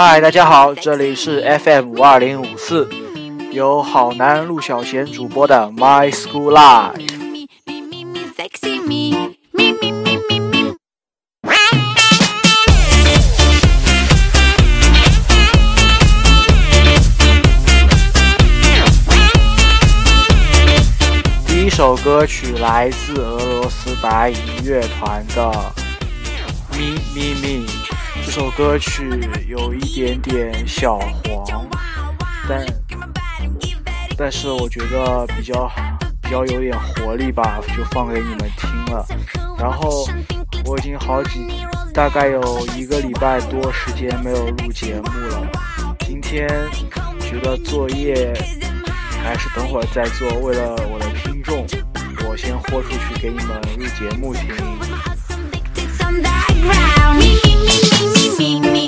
嗨，大家好，这里是 FM 五二零五四，由好男陆小贤主播的 My School Life。第一首歌曲来自俄罗斯白银乐团的《咪咪咪》。这首歌曲有一点点小黄，但但是我觉得比较比较有点活力吧，就放给你们听了。然后我已经好几大概有一个礼拜多时间没有录节目了，今天觉得作业还是等会儿再做，为了我的听众，我先豁出去给你们录节目听。me, me, me, me, me.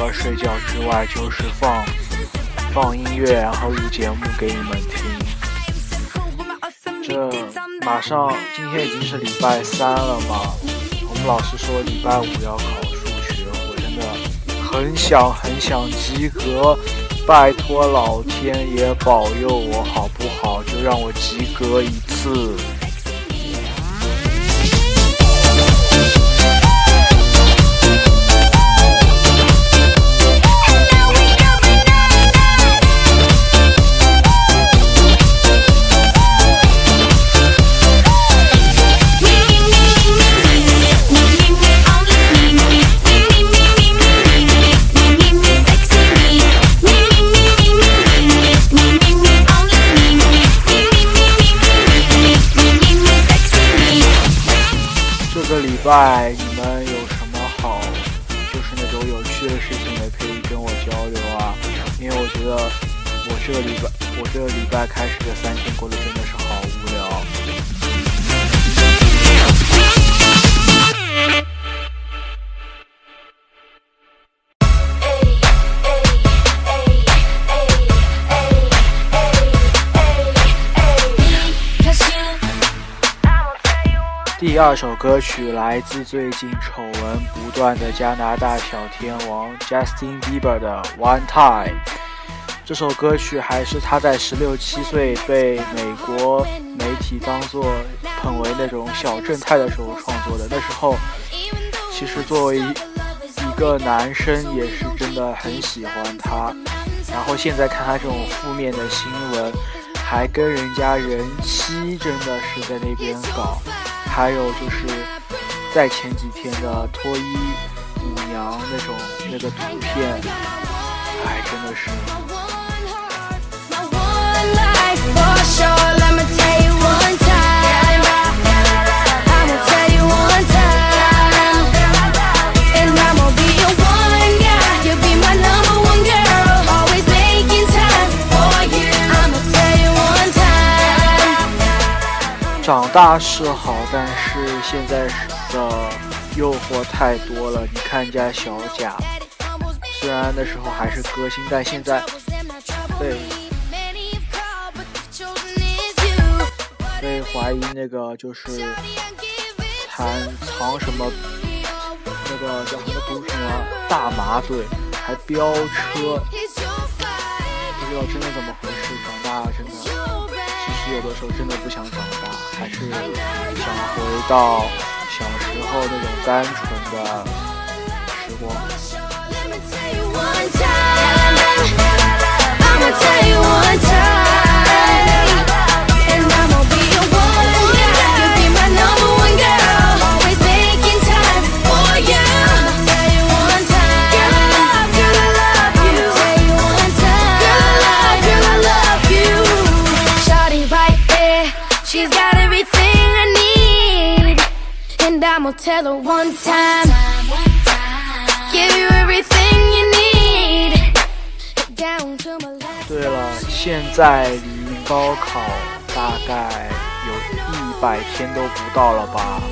了睡觉之外，就是放放音乐，然后录节目给你们听。这马上今天已经是礼拜三了嘛，我们老师说礼拜五要考数学，我真的很想很想及格，拜托老天爷保佑我好不好？就让我及格一次。开始的三天过得真的是好无聊。第二首歌曲来自最近丑闻不断的加拿大小天王 Justin Bieber 的《One Time》。这首歌曲还是他在十六七岁被美国媒体当做捧为那种小正太的时候创作的。那时候，其实作为一个男生也是真的很喜欢他。然后现在看他这种负面的新闻，还跟人家人妻真的是在那边搞。还有就是在前几天的脱衣舞娘那种那个图片，哎，真的是。长大是好，但是现在的诱惑太多了。你看人家小贾，虽然那时候还是歌星，但现在被被怀疑那个就是藏藏什么那个叫什么毒什么大麻队，还飙车，不知道真的怎么回事。长大真的，其实有的时候真的不想长大。还是想回到小时候那种单纯的现在离高考大概有一百天都不到了吧？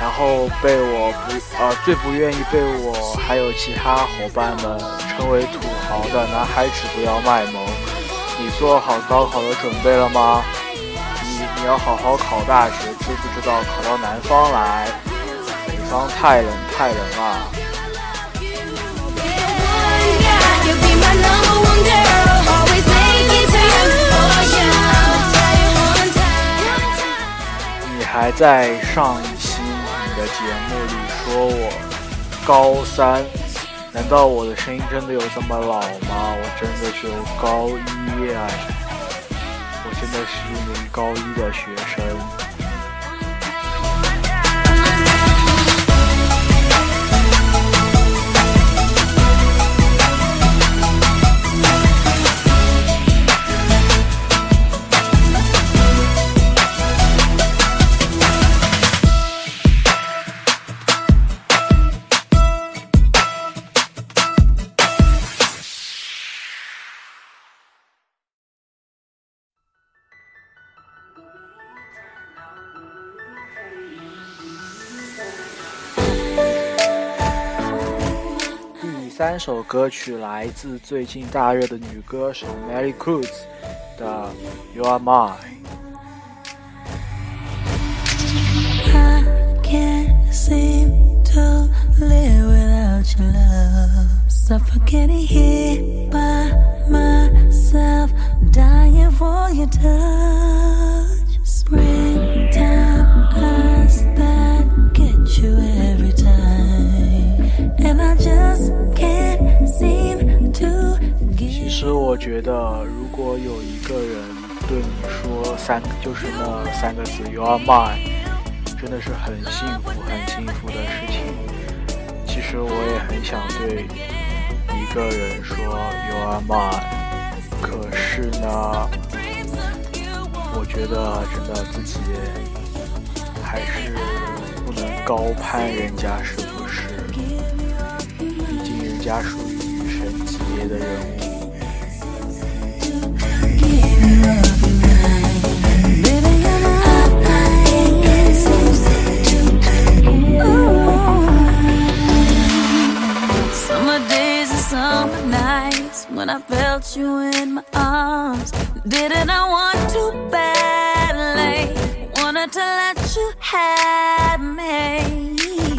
然后被我不呃最不愿意被我还有其他伙伴们称为土豪的男孩子不要卖萌。你做好高考的准备了吗？你你要好好考大学，知不知道考到南方来，北方太冷太冷了。在上一期你的节目里说我高三，难道我的声音真的有这么老吗？我真的只有高一啊，我真的是一名高一的学生。三首歌曲来自最近大热的女歌手 Mary Cruz 的《You Are Mine》。Suffocating here by myself, dying for your touch. Springtime eyes that get you 其实我觉得，如果有一个人对你说三，就是那三个字 “You are mine”，真的是很幸福、很幸福的事情。其实我也很想对一个人说 “You are mine”，可是呢，我觉得真的自己还是不能高攀人家，是不是？毕竟人家属于女神级别的人物。Felt you in my arms. Didn't I want to badly? Wanted to let you have me.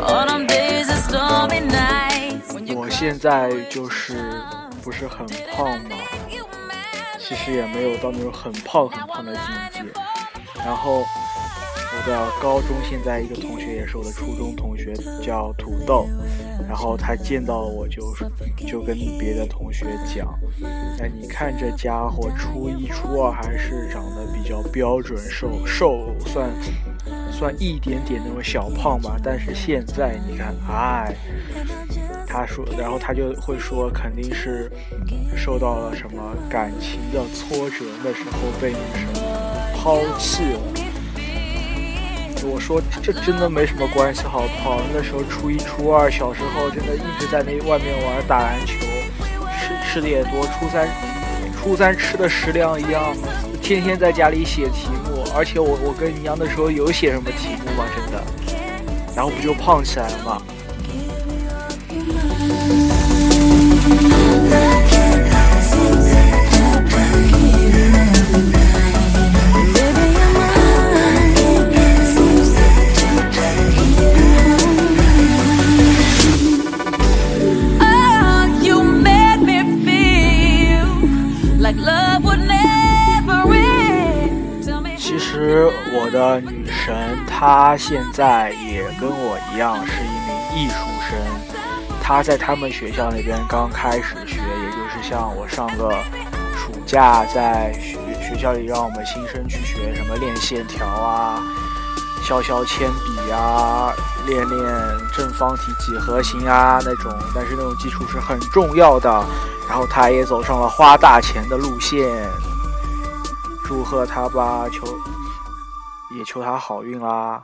Autumn days and stormy nights. 我现在就是不是很胖嘛，其实也没有到那种很胖很胖的境界，然后。我的高中现在一个同学也是我的初中同学，叫土豆。然后他见到我，就就跟别的同学讲：“哎，你看这家伙，初一初二还是长得比较标准，瘦瘦算算一点点那种小胖吧。但是现在你看，哎，他说，然后他就会说，肯定是受到了什么感情的挫折，那时候被女生抛弃了。”我说这真的没什么关系，好不好？那时候初一、初二，小时候真的一直在那外面玩打篮球，吃吃的也多。初三，初三吃的食量一样，天天在家里写题目。而且我我跟你一样，那时候有写什么题目吗？真的，然后不就胖起来了吗？我的女神，她现在也跟我一样是一名艺术生。她在他们学校那边刚开始学，也就是像我上个暑假在学学校里让我们新生去学什么练线条啊、削削铅笔啊、练练正方体几何形啊那种。但是那种基础是很重要的。然后他也走上了花大钱的路线。祝贺他吧，求。也求他好运啦。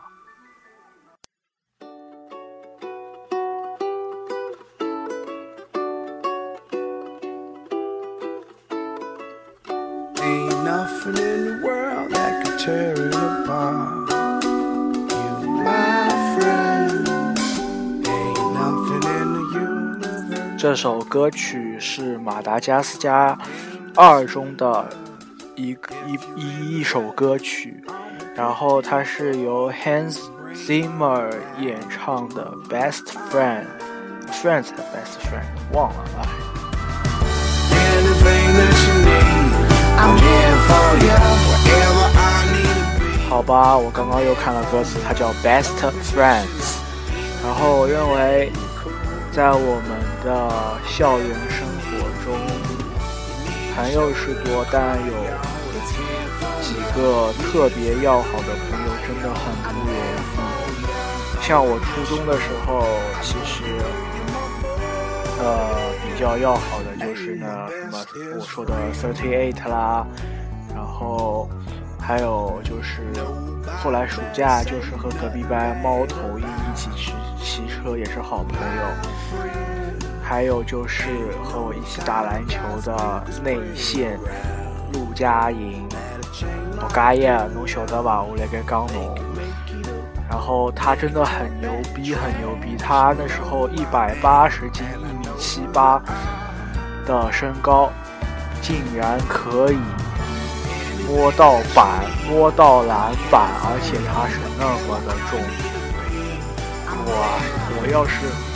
这首歌曲是马达加斯加二中的一个一一一首歌曲，然后它是由 Hans Zimmer 演唱的《Best Friend》，Friends 的 Best Friend，忘了啊。好吧，我刚刚又看了歌词，它叫《Best Friends》，然后我认为在我们。的校园生活中，朋友是多，但有几个特别要好的朋友真的很不容易。像我初中的时候，其实呃比较要好的就是那什么我说的 Thirty Eight 啦，然后还有就是后来暑假就是和隔壁班猫头鹰一起去骑车，也是好朋友。还有就是和我一起打篮球的内线陆佳莹，陆佳莹，侬晓得吧？我来给讲侬。然后他真的很牛逼，很牛逼。他那时候一百八十斤，一米七八的身高，竟然可以摸到板，摸到篮板，而且他是那么的重。哇，我要是。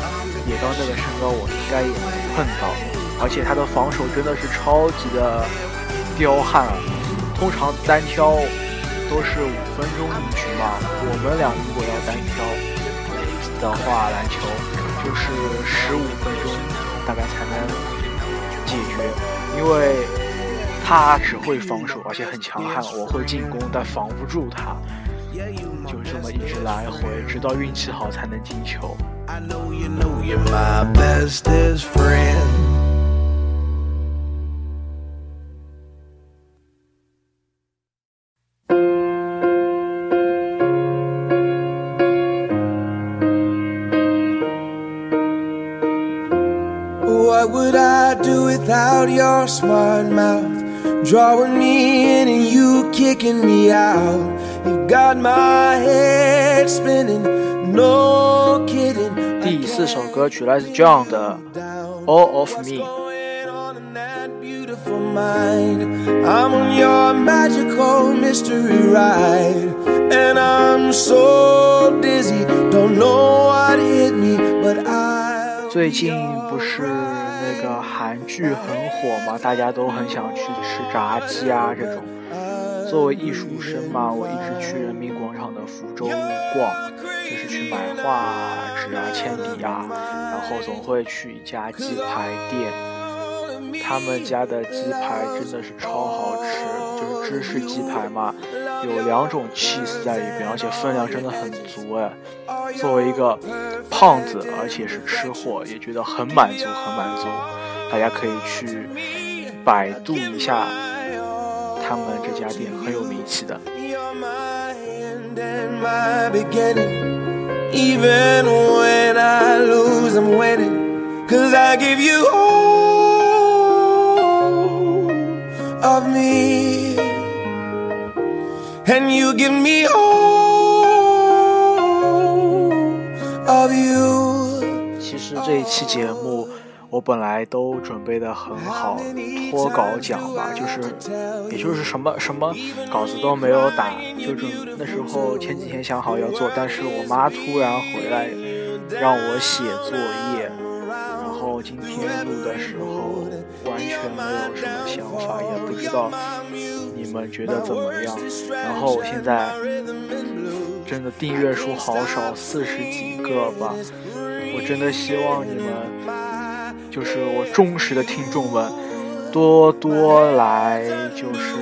野刚这个身高，我应该也能碰到，而且他的防守真的是超级的彪悍啊。通常单挑都是五分钟一局嘛，我们俩如果要单挑的话，篮球就是十五分钟大概才能解决，因为他只会防守，而且很强悍。我会进攻，但防不住他，就这么一直来回，直到运气好才能进球。I know you know you're my bestest friend. What would I do without your smart mouth? Drawing me in and you kicking me out. You got my head spinning. 第四首歌曲来自 John 的《All of Me》。I'm on your magical mystery ride, and I'm so dizzy, don't know what hit me, but I. 最近不是那个韩剧很火吗？大家都很想去吃炸鸡啊，这种。作为艺术生嘛，我一直去人民广场的福州路逛，就是去买画纸啊、铅笔啊，然后总会去一家鸡排店，他们家的鸡排真的是超好吃，就是芝士鸡排嘛，有两种 cheese 在里边，而且分量真的很足哎。作为一个胖子，而且是吃货，也觉得很满足，很满足。大家可以去百度一下。他们这家店很有名气的。Even when I lose, I'm winning. Cause I give you all of me. And you give me all of you. 其实这一期节目。我本来都准备的很好，脱稿讲吧，就是，也就是什么什么稿子都没有打，就准那时候前几天想好要做，但是我妈突然回来让我写作业，然后今天录的时候完全没有什么想法，也不知道你们觉得怎么样。然后我现在真的订阅数好少，四十几个吧，我真的希望你们。就是我忠实的听众们，多多来就是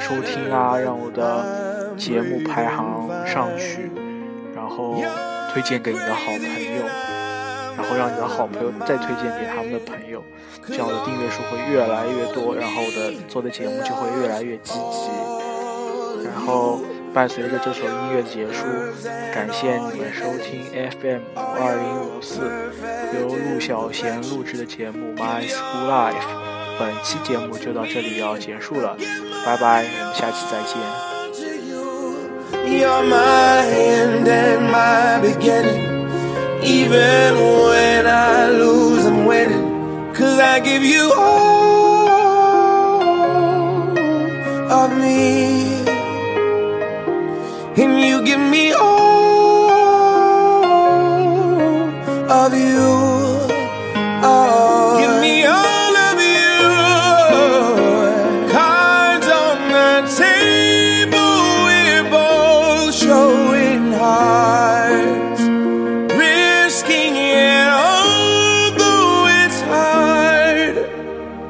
收听啊，让我的节目排行上去，然后推荐给你的好朋友，然后让你的好朋友再推荐给他们的朋友，这样我的订阅数会越来越多，然后我的做的节目就会越来越积极，然后。伴随着这首音乐的结束，感谢你们收听 FM 五二零五四由陆小贤录制的节目《My School Life》。本期节目就到这里要结束了，拜拜，我们下期再见。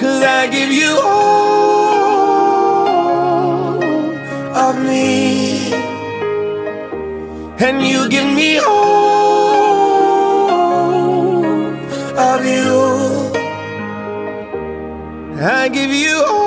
Cause I give you all of me. And you give me all of you. I give you all